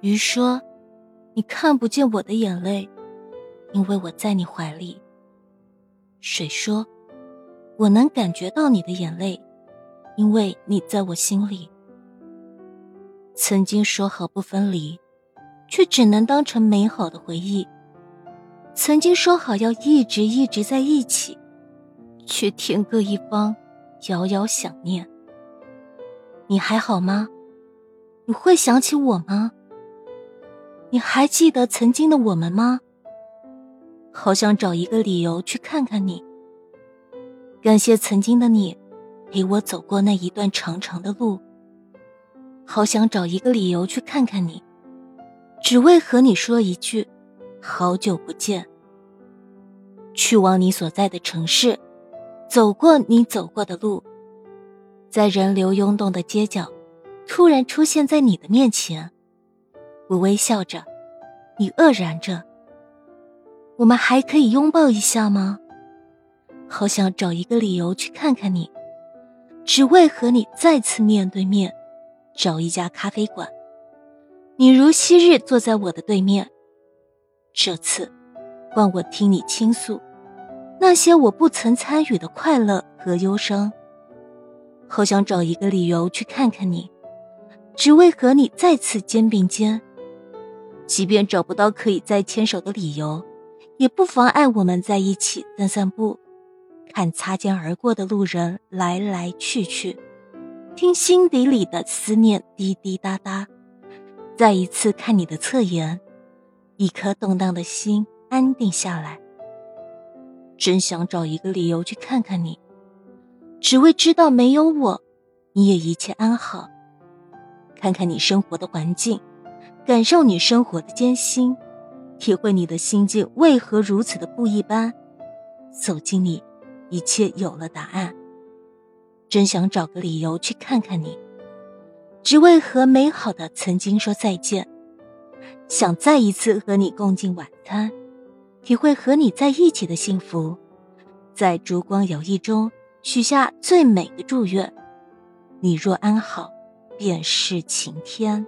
鱼说：“你看不见我的眼泪，因为我在你怀里。”水说：“我能感觉到你的眼泪，因为你在我心里。”曾经说好不分离，却只能当成美好的回忆；曾经说好要一直一直在一起，却天各一方，遥遥想念。你还好吗？你会想起我吗？你还记得曾经的我们吗？好想找一个理由去看看你。感谢曾经的你，陪我走过那一段长长的路。好想找一个理由去看看你，只为和你说一句“好久不见”。去往你所在的城市，走过你走过的路，在人流涌动的街角，突然出现在你的面前。我微笑着，你愕然着。我们还可以拥抱一下吗？好想找一个理由去看看你，只为和你再次面对面。找一家咖啡馆，你如昔日坐在我的对面。这次，换我听你倾诉那些我不曾参与的快乐和忧伤。好想找一个理由去看看你，只为和你再次肩并肩。即便找不到可以再牵手的理由，也不妨碍我们在一起散散步，看擦肩而过的路人来来去去。听心底里的思念滴滴答答，再一次看你的侧颜，一颗动荡的心安定下来。真想找一个理由去看看你，只为知道没有我，你也一切安好。看看你生活的环境，感受你生活的艰辛，体会你的心境为何如此的不一般。走进你，一切有了答案。真想找个理由去看看你，只为和美好的曾经说再见。想再一次和你共进晚餐，体会和你在一起的幸福，在烛光摇曳中许下最美的祝愿。你若安好，便是晴天。